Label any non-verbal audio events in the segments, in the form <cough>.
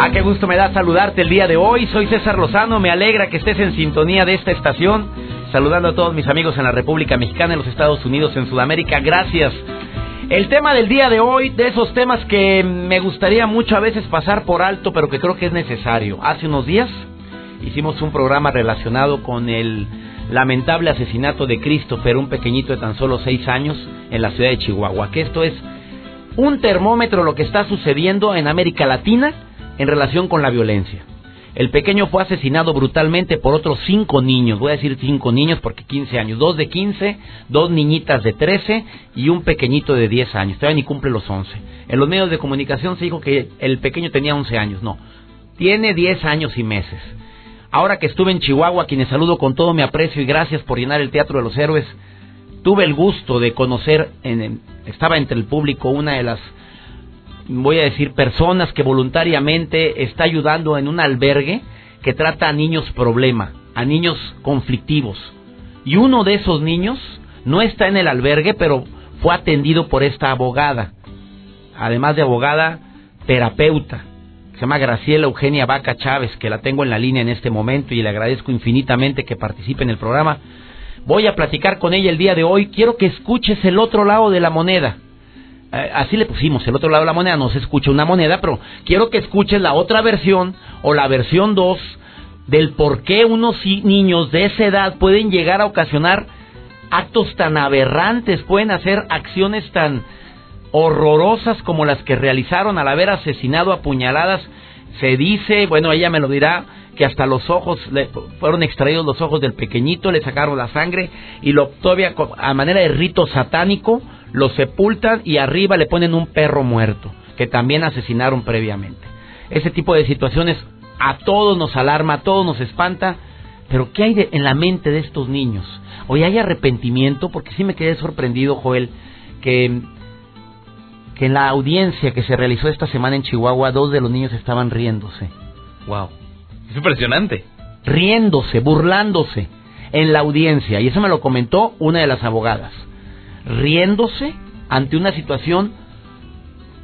Ah, qué gusto me da saludarte el día de hoy. Soy César Lozano. Me alegra que estés en sintonía de esta estación. Saludando a todos mis amigos en la República Mexicana, en los Estados Unidos, en Sudamérica. Gracias. El tema del día de hoy, de esos temas que me gustaría mucho a veces pasar por alto, pero que creo que es necesario. Hace unos días hicimos un programa relacionado con el lamentable asesinato de Christopher, un pequeñito de tan solo seis años, en la ciudad de Chihuahua. Que esto es un termómetro lo que está sucediendo en América Latina en relación con la violencia. El pequeño fue asesinado brutalmente por otros cinco niños, voy a decir cinco niños porque 15 años, dos de 15, dos niñitas de 13 y un pequeñito de 10 años, todavía ni cumple los 11. En los medios de comunicación se dijo que el pequeño tenía 11 años, no, tiene 10 años y meses. Ahora que estuve en Chihuahua, quienes saludo con todo mi aprecio y gracias por llenar el Teatro de los Héroes, tuve el gusto de conocer, en, estaba entre el público una de las, voy a decir, personas que voluntariamente está ayudando en un albergue que trata a niños problema, a niños conflictivos. Y uno de esos niños no está en el albergue, pero fue atendido por esta abogada. Además de abogada, terapeuta. Se llama Graciela Eugenia Vaca Chávez, que la tengo en la línea en este momento y le agradezco infinitamente que participe en el programa. Voy a platicar con ella el día de hoy. Quiero que escuches el otro lado de la moneda. Eh, así le pusimos, el otro lado de la moneda. No se escucha una moneda, pero quiero que escuches la otra versión o la versión 2 del por qué unos niños de esa edad pueden llegar a ocasionar actos tan aberrantes, pueden hacer acciones tan horrorosas como las que realizaron al haber asesinado a puñaladas. Se dice, bueno, ella me lo dirá, que hasta los ojos, le fueron extraídos los ojos del pequeñito, le sacaron la sangre y lo todavía a manera de rito satánico lo sepultan y arriba le ponen un perro muerto que también asesinaron previamente. Ese tipo de situaciones a todos nos alarma, a todos nos espanta, pero ¿qué hay en la mente de estos niños? Hoy hay arrepentimiento, porque sí me quedé sorprendido, Joel, que, que en la audiencia que se realizó esta semana en Chihuahua, dos de los niños estaban riéndose. Wow. Es impresionante. Riéndose, burlándose en la audiencia. Y eso me lo comentó una de las abogadas. Riéndose ante una situación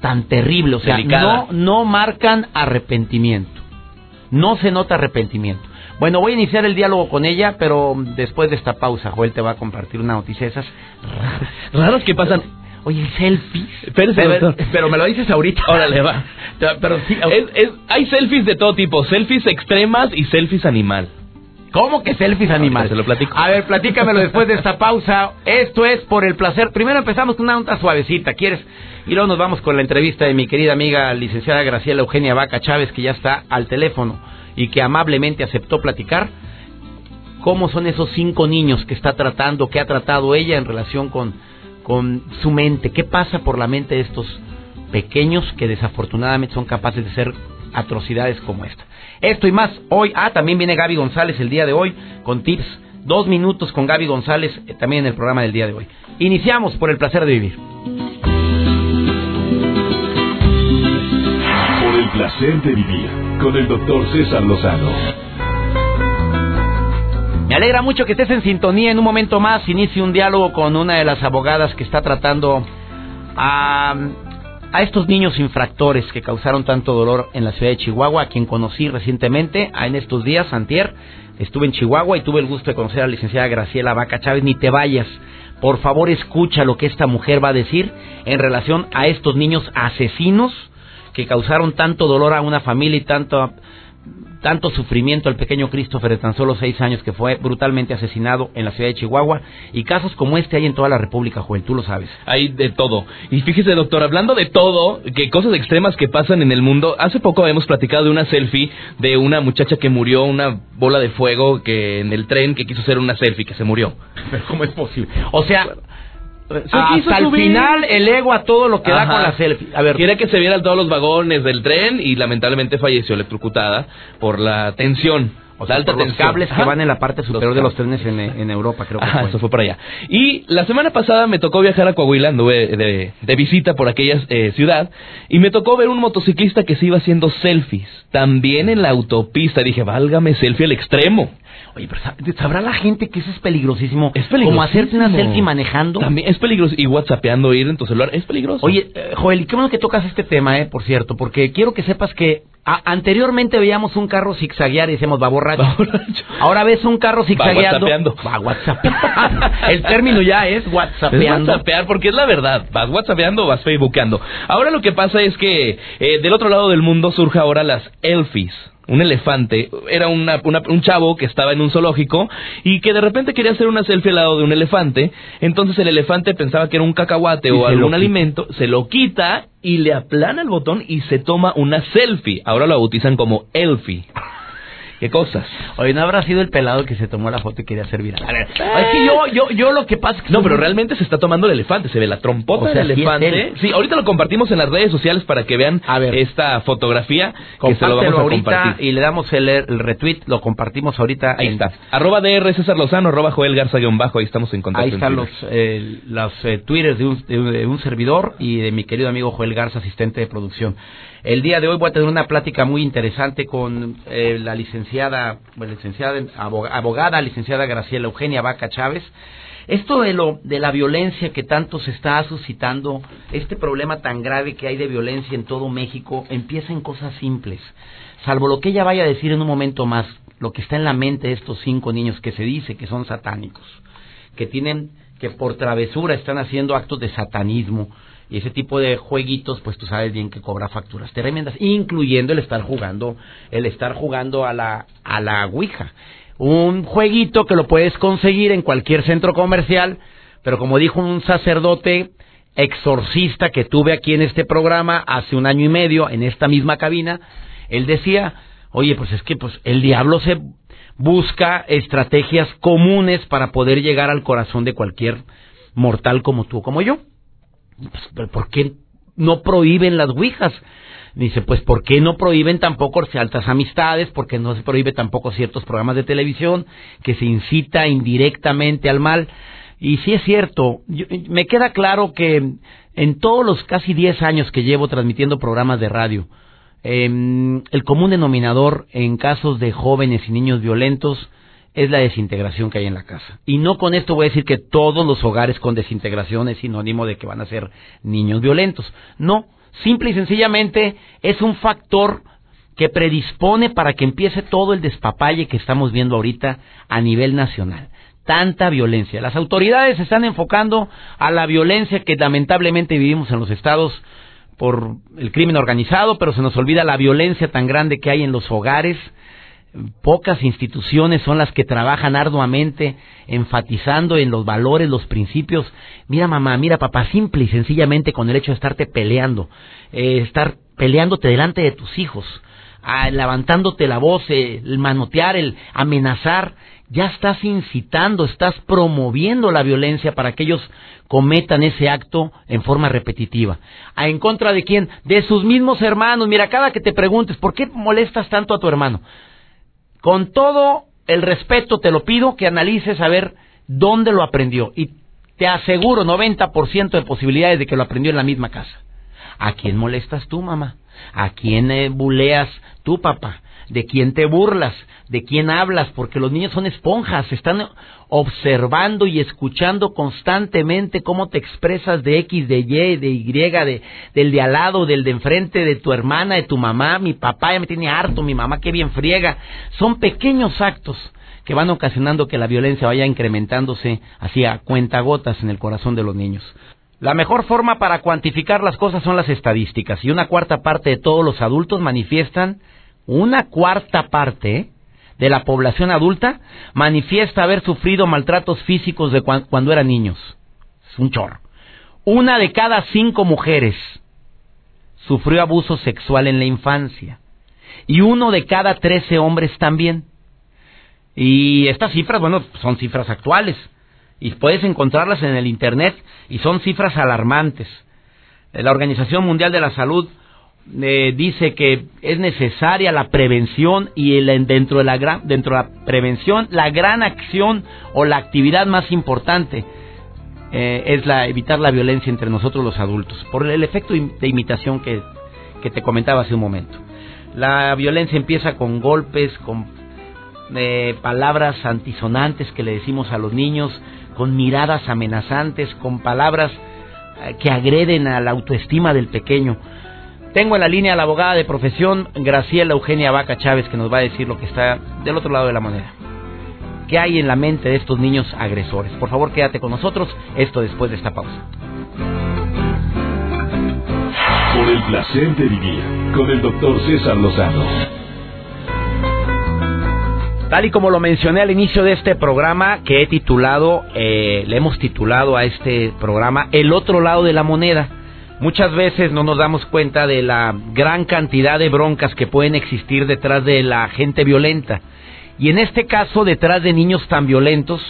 tan terrible. O sea, no, no marcan arrepentimiento. No se nota arrepentimiento. Bueno, voy a iniciar el diálogo con ella, pero después de esta pausa, Joel te va a compartir una noticia esas raras. <laughs> Raras que pasan Oye, selfies. pero, pero, me lo dices ahorita. <laughs> Órale, va. Pero sí, hay selfies de todo tipo, selfies extremas y selfies animal. ¿Cómo que selfies animal? Se lo platico. A ver, platícamelo después de esta pausa. Esto es por el placer. Primero empezamos con una nota suavecita, ¿quieres? Y luego nos vamos con la entrevista de mi querida amiga licenciada Graciela Eugenia Vaca Chávez, que ya está al teléfono y que amablemente aceptó platicar cómo son esos cinco niños que está tratando, que ha tratado ella en relación con con su mente, qué pasa por la mente de estos pequeños que desafortunadamente son capaces de hacer atrocidades como esta. Esto y más hoy. Ah, también viene Gaby González el día de hoy con tips. Dos minutos con Gaby González eh, también en el programa del día de hoy. Iniciamos por el placer de vivir. Por el placer de vivir con el doctor César Lozano. Me alegra mucho que estés en sintonía. En un momento más inicie un diálogo con una de las abogadas que está tratando a, a estos niños infractores que causaron tanto dolor en la ciudad de Chihuahua, a quien conocí recientemente, en estos días, antier. Estuve en Chihuahua y tuve el gusto de conocer a la licenciada Graciela Vaca Chávez. Ni te vayas. Por favor, escucha lo que esta mujer va a decir en relación a estos niños asesinos que causaron tanto dolor a una familia y tanto tanto sufrimiento al pequeño Christopher de tan solo seis años que fue brutalmente asesinado en la ciudad de Chihuahua. Y casos como este hay en toda la República, Joel, tú lo sabes. Hay de todo. Y fíjese, doctor, hablando de todo, que cosas extremas que pasan en el mundo, hace poco hemos platicado de una selfie de una muchacha que murió, una bola de fuego que en el tren que quiso hacer una selfie, que se murió. Pero <laughs> ¿cómo es posible? O sea... hasta el final el ego a todo lo que da con la selfie. A ver, quiere que se vieran todos los vagones del tren y lamentablemente falleció electrocutada por la tensión. O sea, alta los cables que van en la parte superior de los trenes en, Europa, creo que fue. eso fue por allá. Y la semana pasada me tocó viajar a Coahuila, anduve de, de visita por aquella eh, ciudad, y me tocó ver un motociclista que se iba haciendo selfies, también en la autopista. Dije, válgame, selfie al extremo. Oye, pero ¿sabrá la gente que eso es peligrosísimo? Es peligroso. Como hacerte una selfie manejando. También es peligroso. Y whatsappeando, ir en tu celular, es peligroso. Oye, eh, Joel, y qué bueno que tocas este tema, eh, por cierto, porque quiero que sepas que anteriormente veíamos un carro zigzaguear y decíamos, va borracho. Ahora ves un carro zigzagueando. Va whatsappeando. El término ya es whatsappeando. Es whatsappear porque es la verdad. Vas whatsappeando o vas facebookeando. Ahora lo que pasa es que eh, del otro lado del mundo surge ahora las elfies un elefante, era una, un chavo que estaba en un zoológico y que de repente quería hacer una selfie al lado de un elefante, entonces el elefante pensaba que era un cacahuate o algún alimento, se lo quita y le aplana el botón y se toma una selfie. Ahora lo bautizan como elfie. ¿Qué cosas? Oye, ¿no habrá sido el pelado que se tomó la foto y quería hacer viral? A ver, es que yo, yo, yo lo que pasa es que... No, pero realmente se está tomando el elefante, se ve la trompota del elefante. Sí, ahorita lo compartimos en las redes sociales para que vean esta fotografía que se lo vamos a ahorita Y le damos el, retweet, lo compartimos ahorita. Ahí está. Arroba DR César Lozano, arroba Joel Garza bajo, ahí estamos en contacto. Ahí están los, eh, los eh, twitters de un, de un servidor y de mi querido amigo Joel Garza, asistente de producción. El día de hoy voy a tener una plática muy interesante con eh, la licenciada, licenciada, abogada, licenciada Graciela Eugenia Vaca Chávez. Esto de, lo, de la violencia que tanto se está suscitando, este problema tan grave que hay de violencia en todo México, empieza en cosas simples. Salvo lo que ella vaya a decir en un momento más, lo que está en la mente de estos cinco niños que se dice que son satánicos, que tienen, que por travesura están haciendo actos de satanismo, y ese tipo de jueguitos, pues tú sabes bien que cobra facturas tremendas, incluyendo el estar jugando, el estar jugando a la, a la Ouija. Un jueguito que lo puedes conseguir en cualquier centro comercial, pero como dijo un sacerdote exorcista que tuve aquí en este programa hace un año y medio, en esta misma cabina, él decía, oye, pues es que pues el diablo se busca estrategias comunes para poder llegar al corazón de cualquier mortal como tú, como yo. Pues, ¿Por qué no prohíben las ouijas? Dice, pues ¿por qué no prohíben tampoco altas amistades? Porque no se prohíbe tampoco ciertos programas de televisión que se incita indirectamente al mal. Y sí es cierto, me queda claro que en todos los casi 10 años que llevo transmitiendo programas de radio, em, el común denominador en casos de jóvenes y niños violentos es la desintegración que hay en la casa. Y no con esto voy a decir que todos los hogares con desintegración es sinónimo de que van a ser niños violentos. No, simple y sencillamente es un factor que predispone para que empiece todo el despapalle que estamos viendo ahorita a nivel nacional. Tanta violencia. Las autoridades se están enfocando a la violencia que lamentablemente vivimos en los estados por el crimen organizado, pero se nos olvida la violencia tan grande que hay en los hogares, Pocas instituciones son las que trabajan arduamente enfatizando en los valores, los principios. Mira mamá, mira papá, simple y sencillamente con el hecho de estarte peleando, eh, estar peleándote delante de tus hijos, levantándote la voz, eh, el manotear, el amenazar, ya estás incitando, estás promoviendo la violencia para que ellos cometan ese acto en forma repetitiva. ¿A en contra de quién? De sus mismos hermanos. Mira, cada que te preguntes, ¿por qué molestas tanto a tu hermano? Con todo el respeto te lo pido que analices a ver dónde lo aprendió. Y te aseguro 90% de posibilidades de que lo aprendió en la misma casa. ¿A quién molestas tú, mamá? ¿A quién eh, buleas tú, papá? ¿De quién te burlas? ¿De quién hablas? Porque los niños son esponjas, están observando y escuchando constantemente cómo te expresas de X, de Y, de Y, de, del de al lado, del de enfrente, de tu hermana, de tu mamá, mi papá ya me tiene harto, mi mamá qué bien friega. Son pequeños actos que van ocasionando que la violencia vaya incrementándose hacia cuentagotas en el corazón de los niños. La mejor forma para cuantificar las cosas son las estadísticas y una cuarta parte de todos los adultos manifiestan, una cuarta parte de la población adulta manifiesta haber sufrido maltratos físicos de cuando eran niños. Es un chorro. Una de cada cinco mujeres sufrió abuso sexual en la infancia. Y uno de cada trece hombres también. Y estas cifras, bueno, son cifras actuales. y puedes encontrarlas en el Internet y son cifras alarmantes. La Organización Mundial de la Salud eh, dice que es necesaria la prevención y el, dentro, de la gran, dentro de la prevención la gran acción o la actividad más importante eh, es la evitar la violencia entre nosotros los adultos por el efecto de imitación que, que te comentaba hace un momento. La violencia empieza con golpes, con eh, palabras antisonantes que le decimos a los niños, con miradas amenazantes, con palabras eh, que agreden a la autoestima del pequeño. Tengo en la línea a la abogada de profesión, Graciela Eugenia Vaca Chávez, que nos va a decir lo que está del otro lado de la moneda. ¿Qué hay en la mente de estos niños agresores? Por favor, quédate con nosotros, esto después de esta pausa. Por el placer de vivir, con el doctor César Lozano. Tal y como lo mencioné al inicio de este programa, que he titulado, eh, le hemos titulado a este programa El otro lado de la moneda Muchas veces no nos damos cuenta de la gran cantidad de broncas que pueden existir detrás de la gente violenta. Y en este caso, detrás de niños tan violentos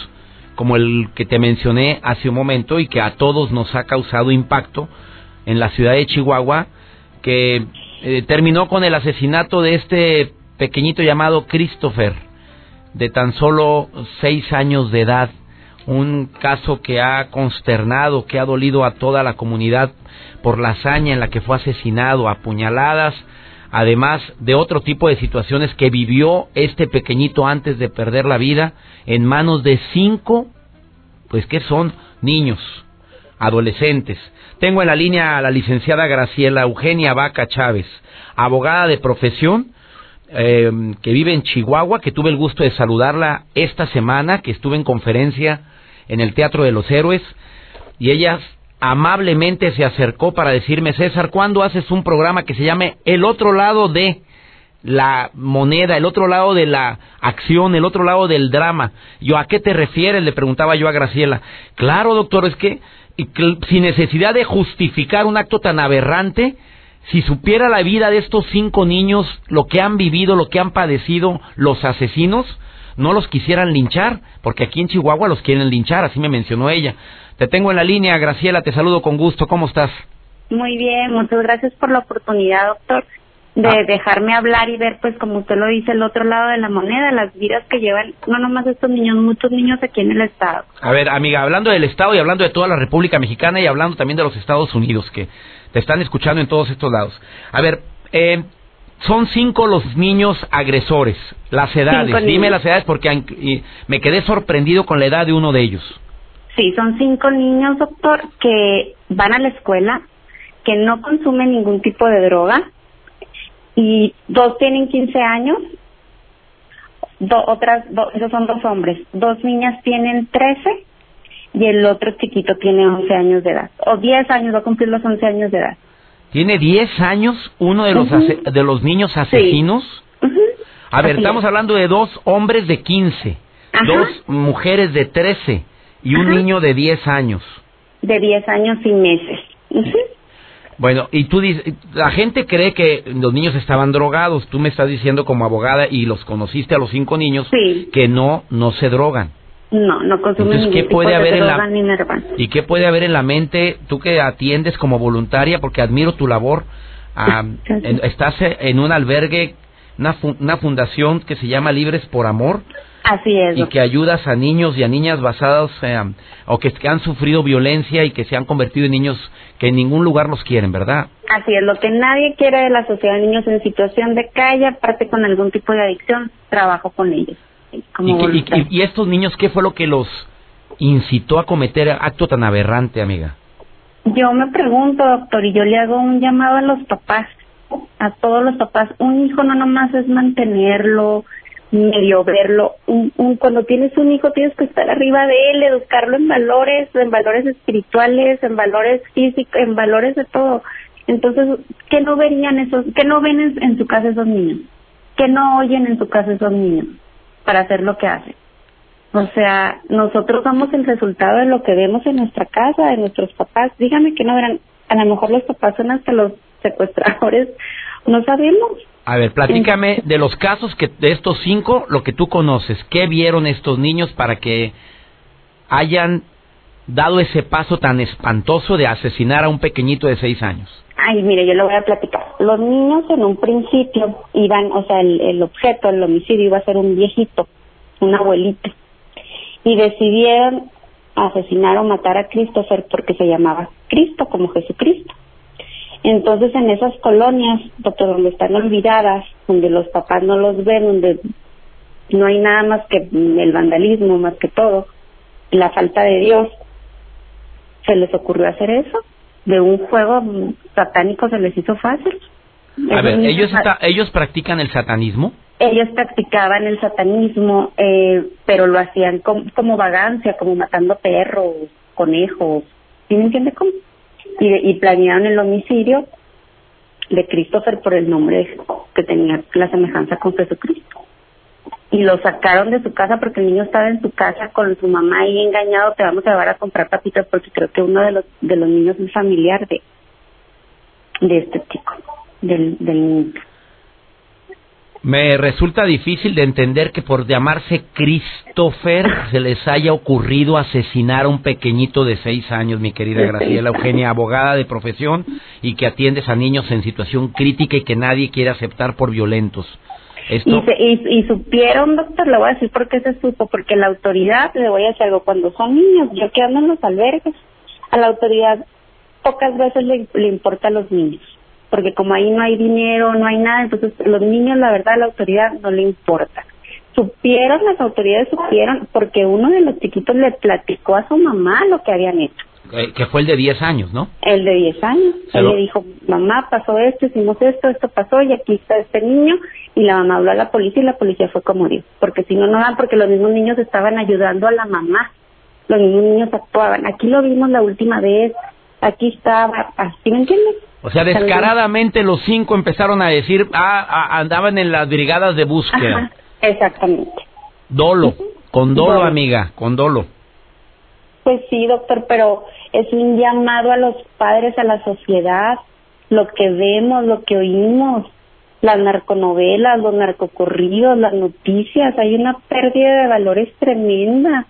como el que te mencioné hace un momento y que a todos nos ha causado impacto en la ciudad de Chihuahua, que eh, terminó con el asesinato de este pequeñito llamado Christopher, de tan solo seis años de edad. Un caso que ha consternado, que ha dolido a toda la comunidad por la hazaña en la que fue asesinado, apuñaladas, además de otro tipo de situaciones que vivió este pequeñito antes de perder la vida en manos de cinco, pues que son niños, adolescentes. Tengo en la línea a la licenciada Graciela Eugenia Vaca Chávez, abogada de profesión, eh, que vive en Chihuahua, que tuve el gusto de saludarla esta semana, que estuve en conferencia en el Teatro de los Héroes, y ella amablemente se acercó para decirme, César, ¿cuándo haces un programa que se llame El otro lado de la moneda, el otro lado de la acción, el otro lado del drama? Yo, ¿a qué te refieres? Le preguntaba yo a Graciela. Claro, doctor, es que sin necesidad de justificar un acto tan aberrante, si supiera la vida de estos cinco niños, lo que han vivido, lo que han padecido los asesinos, no los quisieran linchar, porque aquí en Chihuahua los quieren linchar, así me mencionó ella. Te tengo en la línea, Graciela, te saludo con gusto. ¿Cómo estás? Muy bien, muchas gracias por la oportunidad, doctor, de ah. dejarme hablar y ver, pues, como usted lo dice, el otro lado de la moneda, las vidas que llevan, no nomás estos niños, muchos niños aquí en el Estado. A ver, amiga, hablando del Estado y hablando de toda la República Mexicana y hablando también de los Estados Unidos, que te están escuchando en todos estos lados. A ver, eh, son cinco los niños agresores, las edades. Dime las edades porque me quedé sorprendido con la edad de uno de ellos. Sí, son cinco niños, doctor, que van a la escuela, que no consumen ningún tipo de droga, y dos tienen 15 años, otras, esos son dos hombres, dos niñas tienen 13 y el otro chiquito tiene 11 años de edad, o 10 años, va a cumplir los 11 años de edad. ¿Tiene 10 años uno de los, de los niños asesinos? A ver, estamos hablando de dos hombres de 15, dos mujeres de 13 y un niño de 10 años. De 10 años y meses. Bueno, y tú dices, la gente cree que los niños estaban drogados. Tú me estás diciendo como abogada y los conociste a los cinco niños que no, no se drogan. No, no consumen Entonces, ¿qué puede haber en la, ¿Y qué puede haber en la mente tú que atiendes como voluntaria? Porque admiro tu labor. <laughs> estás en un albergue, una, una fundación que se llama Libres por Amor Así es. Y que ayudas a niños y a niñas basados eh, o que, han sufrido violencia y que se han convertido en niños que en ningún lugar los quieren, ¿verdad? Así es, lo que nadie quiere de la sociedad de niños en situación de calle, aparte con algún tipo de adicción, trabajo con ellos. ¿Y, estos niños qué fue lo que los incitó a cometer acto tan aberrante, amiga? Yo me pregunto, doctor, y yo le hago un llamado a los papás, a todos los papás. Un hijo no nomás es mantenerlo, medio verlo. Un, cuando tienes un hijo tienes que estar arriba de él, educarlo en valores, en valores espirituales, en valores físicos, en valores de todo. Entonces, ¿qué no verían esos, qué no ven en, su casa esos niños? ¿Qué no oyen en su casa esos niños para hacer lo que hacen? O sea, nosotros damos el resultado de lo que vemos en nuestra casa, de nuestros papás. Dígame que no verán, a lo mejor los papás son hasta los secuestradores, no sabemos. A ver, platícame de los casos que de estos cinco, lo que tú conoces. ¿Qué vieron estos niños para que hayan dado ese paso tan espantoso de asesinar a un pequeñito de seis años? Ay, mire, yo lo voy a platicar. Los niños en un principio iban, o sea, el, el objeto, el homicidio iba a ser un viejito, un abuelito. Y decidieron asesinar o matar a Christopher porque se llamaba Cristo, como Jesucristo. Entonces, en esas colonias, doctor, donde están olvidadas, donde los papás no los ven, donde no hay nada más que el vandalismo, más que todo, la falta de Dios, se les ocurrió hacer eso. De un juego satánico se les hizo fácil. A ver, ¿ellos, ¿ellos practican el satanismo? Ellos practicaban el satanismo, eh, pero lo hacían como, vagancia, como matando perros, conejos, ¿sí me entiende cómo? Y, y planearon el homicidio de Christopher por el nombre que tenía la semejanza con Jesucristo y lo sacaron de su casa porque el niño estaba en su casa con su mamá ahí engañado, te vamos a llevar a comprar papitas porque creo que uno de los de los niños es familiar de de este chico, del, del niño. Me resulta difícil de entender que por llamarse Christopher <laughs> se les haya ocurrido asesinar a un pequeñito de seis años, mi querida Graciela Eugenia, abogada de profesión y que atiendes a niños en situación crítica y que nadie quiere aceptar por violentos. Y, y, supieron, doctor, le voy a decir por qué se supo, porque la autoridad, le voy a decir algo, cuando son niños, yo que ando en los albergues, a la autoridad pocas veces le, le importa a los niños, porque como ahí no hay dinero, no hay nada, entonces los niños, la verdad, a la autoridad no le importa. Supieron, las autoridades supieron, porque uno de los chiquitos le platicó a su mamá lo que habían hecho. Eh, que fue el de 10 años, ¿no? El de 10 años. Él le dijo, mamá, pasó esto, hicimos esto, esto pasó y aquí está este niño. Y la mamá habló a la policía y la policía fue como Dios. Porque si no, no dan porque los mismos niños estaban ayudando a la mamá. Los mismos niños actuaban. Aquí lo vimos la última vez, aquí estaba, así, ¿me entiendes? O sea, descaradamente los cinco empezaron a decir, ah, ah andaban en las brigadas de búsqueda. exactamente. Dolo, con dolo, amiga, con dolo. Pues sí, doctor, pero es un llamado a los padres, a la sociedad, lo que vemos, lo que oímos, las narconovelas, los narcocorridos, las noticias, hay una pérdida de valores tremenda.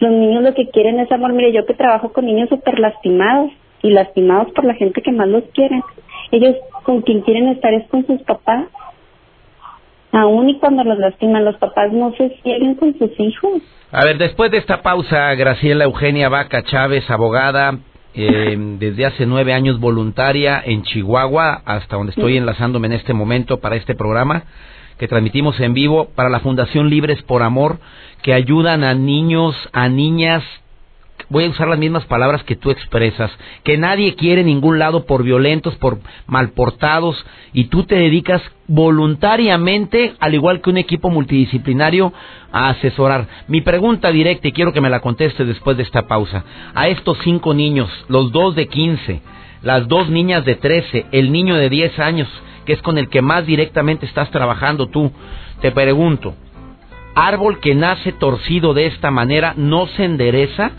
Los niños lo que quieren es amor. Mire, yo que trabajo con niños súper lastimados y lastimados por la gente que más los quiere. Ellos con quien quieren estar es con sus papás. Aún y cuando los lastiman, los papás no se siguen con sus hijos. A ver, después de esta pausa, Graciela Eugenia Vaca Chávez, abogada, eh, desde hace nueve años voluntaria en Chihuahua, hasta donde estoy enlazándome en este momento para este programa que transmitimos en vivo para la Fundación Libres por Amor, que ayudan a niños, a niñas voy a usar las mismas palabras que tú expresas, que nadie quiere ningún lado por violentos, por malportados, y tú te dedicas voluntariamente, al igual que un equipo multidisciplinario, a asesorar. Mi pregunta directa, y quiero que me la conteste después de esta pausa, a estos cinco niños, los dos de 15, las dos niñas de 13, el niño de 10 años, que es con el que más directamente estás trabajando tú, te pregunto, árbol que nace torcido de esta manera no se endereza?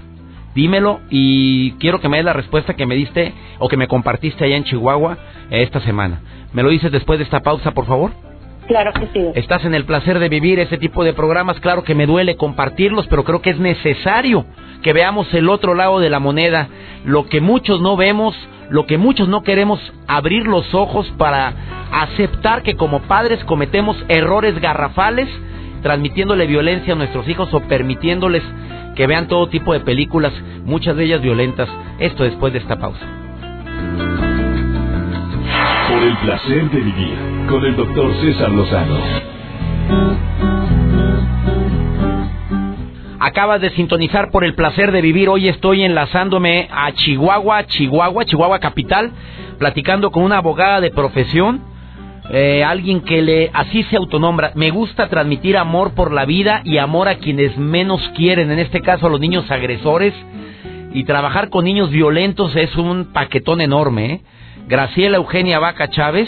Dímelo y quiero que me des la respuesta que me diste o que me compartiste allá en Chihuahua esta semana. ¿Me lo dices después de esta pausa, por favor? Claro que sí. Estás en el placer de vivir ese tipo de programas. Claro que me duele compartirlos, pero creo que es necesario que veamos el otro lado de la moneda. Lo que muchos no vemos, lo que muchos no queremos abrir los ojos para aceptar que como padres cometemos errores garrafales, transmitiéndole violencia a nuestros hijos o permitiéndoles que vean todo tipo de películas, muchas de ellas violentas. Esto después de esta pausa. Por el placer de vivir con el doctor César Lozano. Acabas de sintonizar por el placer de vivir. Hoy estoy enlazándome a Chihuahua, Chihuahua, Chihuahua capital, platicando con una abogada de profesión eh, alguien que le así se autonombra. Me gusta transmitir amor por la vida y amor a quienes menos quieren, en este caso a los niños agresores. Y trabajar con niños violentos es un paquetón enorme. ¿eh? Graciela Eugenia Vaca Chávez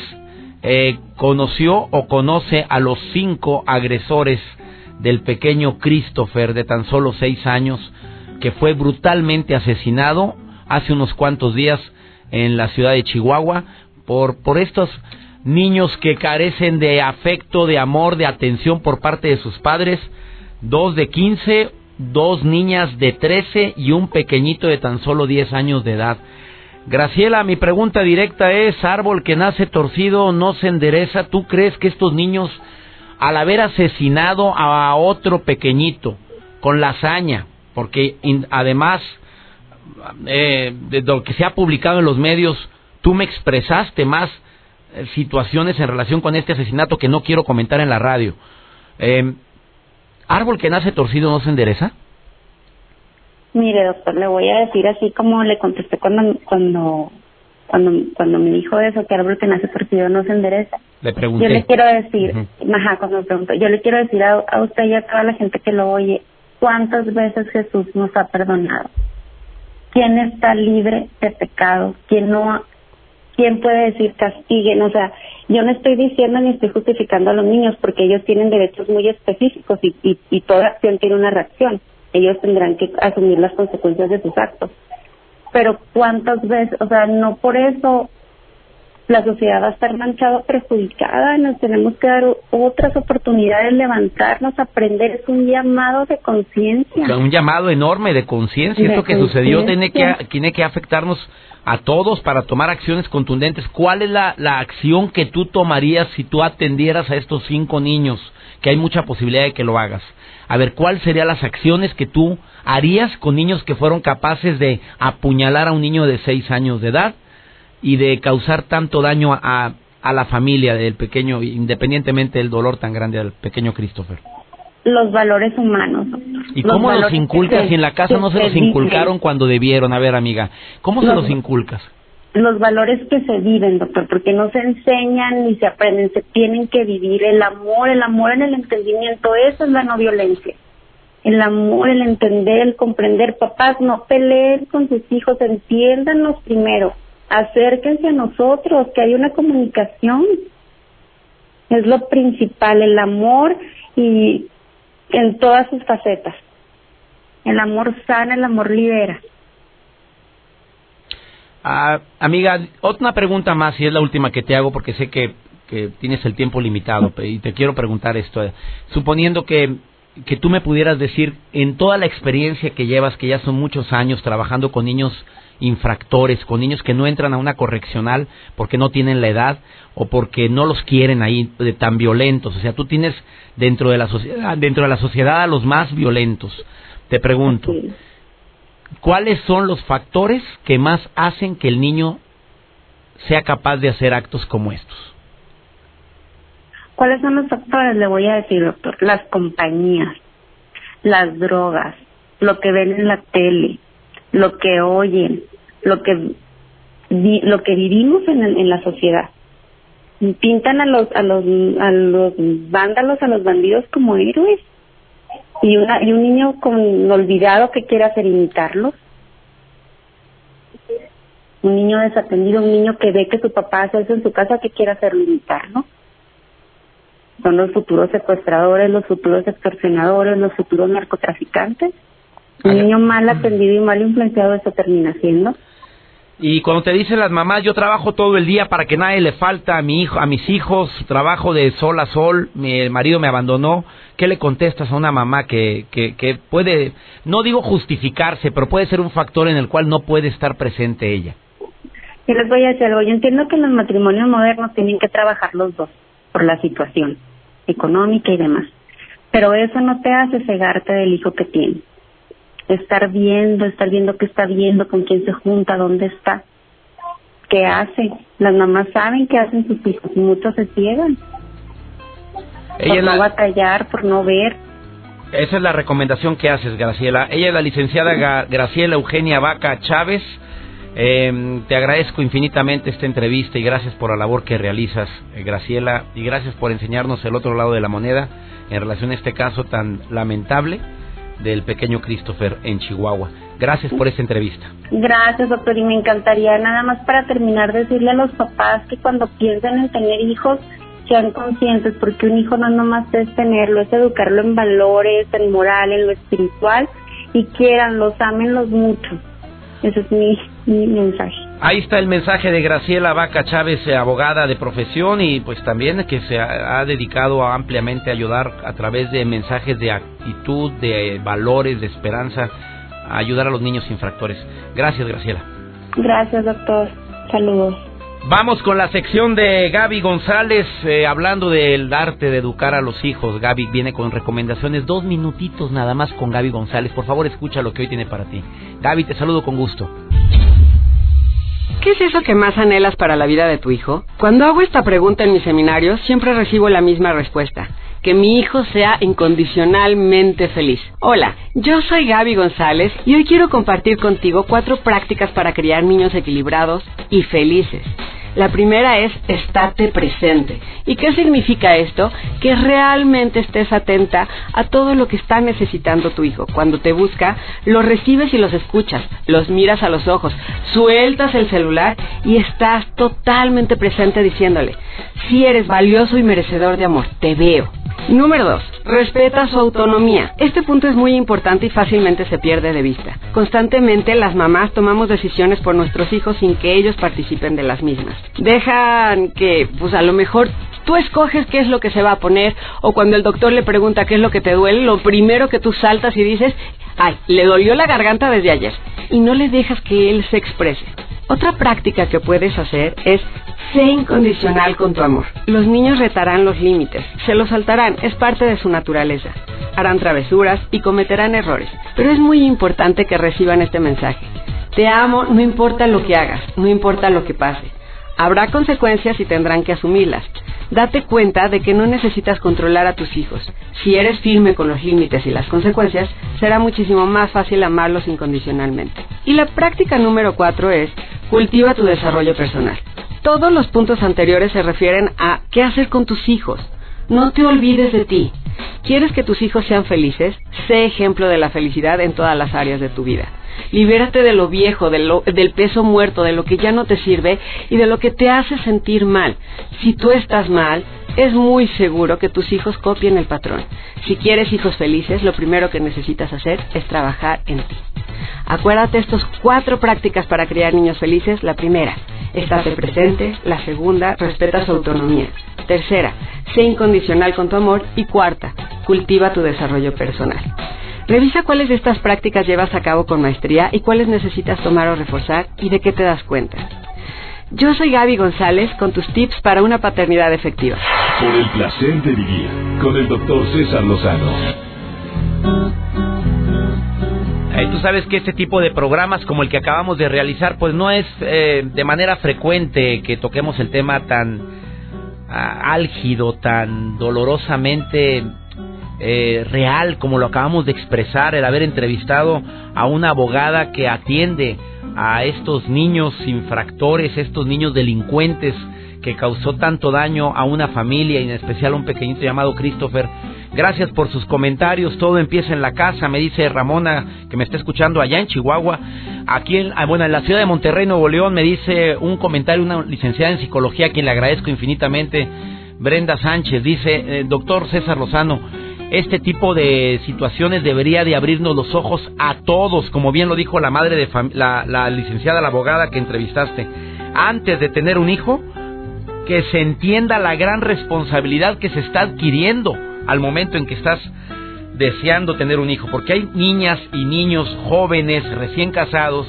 eh, conoció o conoce a los cinco agresores del pequeño Christopher de tan solo seis años que fue brutalmente asesinado hace unos cuantos días en la ciudad de Chihuahua por, por estos niños que carecen de afecto, de amor, de atención por parte de sus padres, dos de 15, dos niñas de 13 y un pequeñito de tan solo 10 años de edad. Graciela, mi pregunta directa es, árbol que nace torcido no se endereza, ¿tú crees que estos niños, al haber asesinado a otro pequeñito, con la hazaña, porque además eh, de lo que se ha publicado en los medios, tú me expresaste más situaciones en relación con este asesinato que no quiero comentar en la radio. Eh, ¿Árbol que nace torcido no se endereza? Mire, doctor, le voy a decir así como le contesté cuando cuando cuando cuando me dijo eso, que árbol que nace torcido no se endereza. Le pregunté. Yo le quiero decir, ajá, cuando me preguntó, yo le quiero decir a, a usted y a toda la gente que lo oye, ¿cuántas veces Jesús nos ha perdonado? ¿Quién está libre de pecado? ¿Quién no ¿quién puede decir castiguen? O sea, yo no estoy diciendo ni estoy justificando a los niños porque ellos tienen derechos muy específicos y, y, y toda acción tiene una reacción ellos tendrán que asumir las consecuencias de sus actos. Pero cuántas veces, o sea, no por eso la sociedad va a estar manchada, perjudicada, nos tenemos que dar otras oportunidades, levantarnos, aprender, es un llamado de conciencia. Un llamado enorme de conciencia, esto que sucedió tiene que, tiene que afectarnos a todos para tomar acciones contundentes. ¿Cuál es la, la acción que tú tomarías si tú atendieras a estos cinco niños? Que hay mucha posibilidad de que lo hagas a ver cuáles serían las acciones que tú harías con niños que fueron capaces de apuñalar a un niño de seis años de edad y de causar tanto daño a, a la familia del pequeño, independientemente del dolor tan grande del pequeño Christopher. Los valores humanos. ¿Y cómo los inculcas si en la casa no se los inculcaron cuando debieron? A ver, amiga, ¿cómo se los inculcas? los valores que se viven, doctor, porque no se enseñan ni se aprenden, se tienen que vivir el amor, el amor en el entendimiento, eso es la no violencia. El amor, el entender, el comprender, papás, no peleen con sus hijos, entiéndanos primero, acérquense a nosotros, que hay una comunicación. Es lo principal, el amor y en todas sus facetas. El amor sana, el amor libera. Ah, amiga, otra pregunta más y es la última que te hago porque sé que, que tienes el tiempo limitado y te quiero preguntar esto. Suponiendo que, que tú me pudieras decir, en toda la experiencia que llevas, que ya son muchos años trabajando con niños infractores, con niños que no entran a una correccional porque no tienen la edad o porque no los quieren ahí de tan violentos. O sea, tú tienes dentro de la sociedad, dentro de la sociedad a los más violentos. Te pregunto, ¿cuáles son los factores que más hacen que el niño sea capaz de hacer actos como estos? ¿Cuáles son los factores? Le voy a decir, doctor. Las compañías, las drogas, lo que ven en la tele, lo que oyen, lo que lo que vivimos en, en la sociedad. Pintan a los a los a los vándalos, a los bandidos como héroes. Y una y un niño con olvidado que quiere hacer imitarlo un niño desatendido un niño que ve que su papá hace eso en su casa que quiere hacerlo imitarlo son los futuros secuestradores los futuros extorsionadores los futuros narcotraficantes un niño mal atendido y mal influenciado eso termina siendo. Y cuando te dicen las mamás, yo trabajo todo el día para que nadie le falta a mi hijo, a mis hijos, trabajo de sol a sol, mi marido me abandonó, ¿qué le contestas a una mamá que, que, que puede, no digo justificarse, pero puede ser un factor en el cual no puede estar presente ella? Yo les voy a decir algo, yo entiendo que en los matrimonios modernos tienen que trabajar los dos por la situación económica y demás, pero eso no te hace cegarte del hijo que tienes estar viendo, estar viendo qué está viendo, con quién se junta, dónde está, qué hace. Las mamás saben qué hacen sus hijos y muchos se ciegan. Ella por no batallar, por no ver. Esa es la recomendación que haces, Graciela. Ella es la licenciada Graciela Eugenia Vaca Chávez. Eh, te agradezco infinitamente esta entrevista y gracias por la labor que realizas, eh, Graciela, y gracias por enseñarnos el otro lado de la moneda en relación a este caso tan lamentable del pequeño Christopher en Chihuahua. Gracias por esta entrevista. Gracias, doctor, y me encantaría nada más para terminar decirle a los papás que cuando piensen en tener hijos sean conscientes, porque un hijo no nomás es tenerlo, es educarlo en valores, en moral, en lo espiritual, y quieran, los amenlos mucho. Ese es mi, mi mensaje. Ahí está el mensaje de Graciela Vaca Chávez, eh, abogada de profesión y pues también que se ha, dedicado ampliamente a ayudar a través de mensajes de actitud, de valores, de esperanza, a ayudar a los niños infractores. Gracias, Graciela. Gracias, doctor. Saludos. Vamos con la sección de Gaby González, eh, hablando del arte de educar a los hijos. Gaby viene con recomendaciones, dos minutitos nada más con Gaby González. Por favor, escucha lo que hoy tiene para ti. Gaby, te saludo con gusto. ¿Qué es eso que más anhelas para la vida de tu hijo? Cuando hago esta pregunta en mis seminarios, siempre recibo la misma respuesta. Que mi hijo sea incondicionalmente feliz. Hola, yo soy Gaby González y hoy quiero compartir contigo cuatro prácticas para criar niños equilibrados y felices. La primera es estate presente. ¿Y qué significa esto? Que realmente estés atenta a todo lo que está necesitando tu hijo. Cuando te busca, los recibes y los escuchas, los miras a los ojos, sueltas el celular y estás totalmente presente diciéndole, si eres valioso y merecedor de amor, te veo. Número 2. Respeta su autonomía. Este punto es muy importante y fácilmente se pierde de vista. Constantemente las mamás tomamos decisiones por nuestros hijos sin que ellos participen de las mismas. Dejan que, pues a lo mejor tú escoges qué es lo que se va a poner o cuando el doctor le pregunta qué es lo que te duele, lo primero que tú saltas y dices, ay, le dolió la garganta desde ayer. Y no le dejas que él se exprese. Otra práctica que puedes hacer es sé incondicional con tu amor. Los niños retarán los límites, se los saltarán, es parte de su naturaleza. Harán travesuras y cometerán errores, pero es muy importante que reciban este mensaje. Te amo no importa lo que hagas, no importa lo que pase. Habrá consecuencias y tendrán que asumirlas. Date cuenta de que no necesitas controlar a tus hijos. Si eres firme con los límites y las consecuencias, será muchísimo más fácil amarlos incondicionalmente. Y la práctica número cuatro es Cultiva tu desarrollo personal. Todos los puntos anteriores se refieren a qué hacer con tus hijos. No te olvides de ti. ¿Quieres que tus hijos sean felices? Sé ejemplo de la felicidad en todas las áreas de tu vida. Libérate de lo viejo, del peso muerto, de lo que ya no te sirve y de lo que te hace sentir mal. Si tú estás mal, es muy seguro que tus hijos copien el patrón. Si quieres hijos felices, lo primero que necesitas hacer es trabajar en ti. Acuérdate estas cuatro prácticas para criar niños felices. La primera, estate presente. La segunda, respeta su autonomía. Tercera, sé incondicional con tu amor. Y cuarta, cultiva tu desarrollo personal. Revisa cuáles de estas prácticas llevas a cabo con maestría y cuáles necesitas tomar o reforzar y de qué te das cuenta. Yo soy Gaby González con tus tips para una paternidad efectiva. Por el placer de vivir con el doctor César Lozano. tú sabes que este tipo de programas como el que acabamos de realizar, pues no es eh, de manera frecuente que toquemos el tema tan ah, álgido, tan dolorosamente eh, real como lo acabamos de expresar, el haber entrevistado a una abogada que atiende a estos niños infractores, estos niños delincuentes que causó tanto daño a una familia y en especial a un pequeñito llamado Christopher. Gracias por sus comentarios. Todo empieza en la casa, me dice Ramona, que me está escuchando allá en Chihuahua. Aquí, en, ah, bueno, en la ciudad de Monterrey, Nuevo León, me dice un comentario una licenciada en psicología, a quien le agradezco infinitamente. Brenda Sánchez dice, eh, doctor César Lozano, este tipo de situaciones debería de abrirnos los ojos a todos, como bien lo dijo la madre de la, la licenciada, la abogada que entrevistaste. Antes de tener un hijo, que se entienda la gran responsabilidad que se está adquiriendo al momento en que estás deseando tener un hijo, porque hay niñas y niños jóvenes recién casados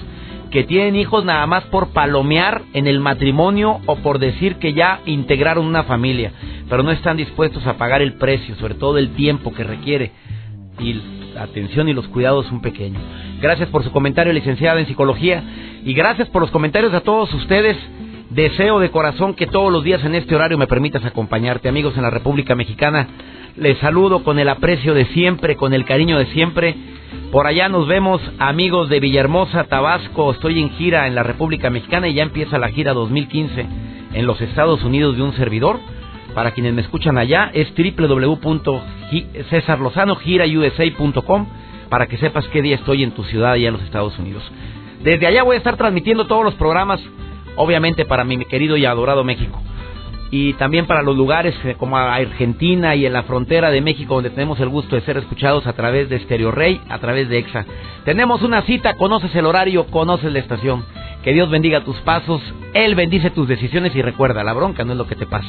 que tienen hijos nada más por palomear en el matrimonio o por decir que ya integraron una familia, pero no están dispuestos a pagar el precio, sobre todo el tiempo que requiere y la atención y los cuidados un pequeño. Gracias por su comentario, licenciada en psicología, y gracias por los comentarios a todos ustedes Deseo de corazón que todos los días en este horario me permitas acompañarte, amigos en la República Mexicana. Les saludo con el aprecio de siempre, con el cariño de siempre. Por allá nos vemos, amigos de Villahermosa, Tabasco. Estoy en gira en la República Mexicana y ya empieza la gira 2015 en los Estados Unidos de un servidor. Para quienes me escuchan allá es www.cesarlozanogirausa.com para que sepas qué día estoy en tu ciudad allá en los Estados Unidos. Desde allá voy a estar transmitiendo todos los programas obviamente para mi querido y adorado México. Y también para los lugares eh, como Argentina y en la frontera de México, donde tenemos el gusto de ser escuchados a través de Stereo Rey, a través de EXA. Tenemos una cita, conoces el horario, conoces la estación. Que Dios bendiga tus pasos, Él bendice tus decisiones y recuerda, la bronca no es lo que te pasa.